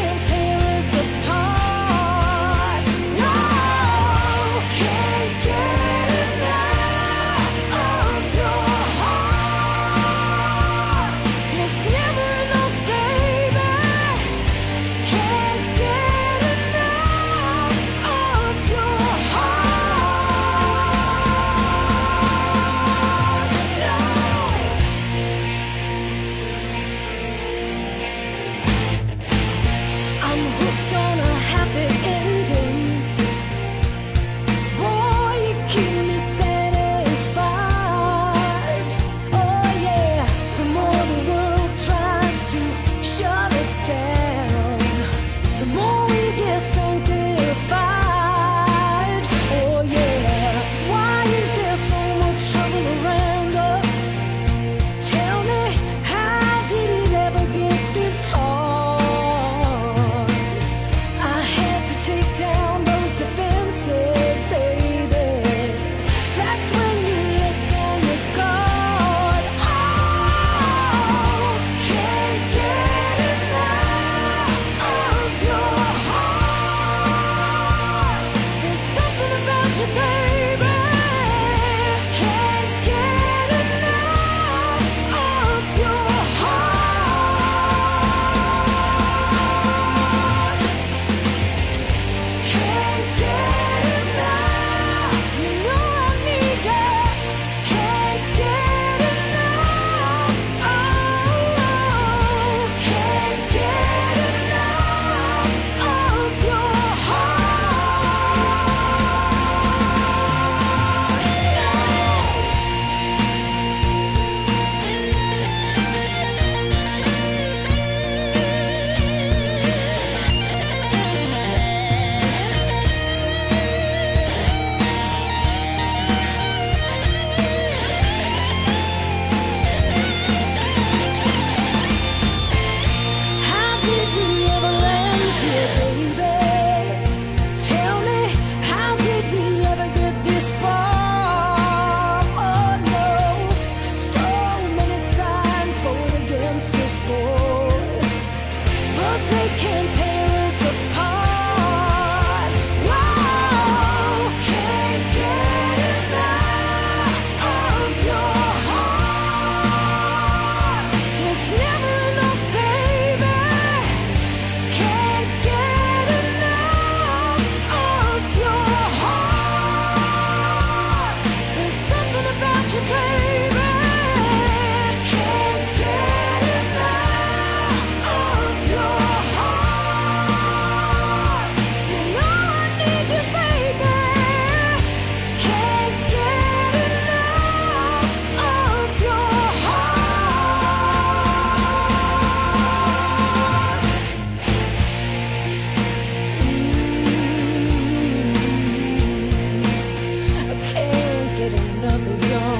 can't tear getting up beyond.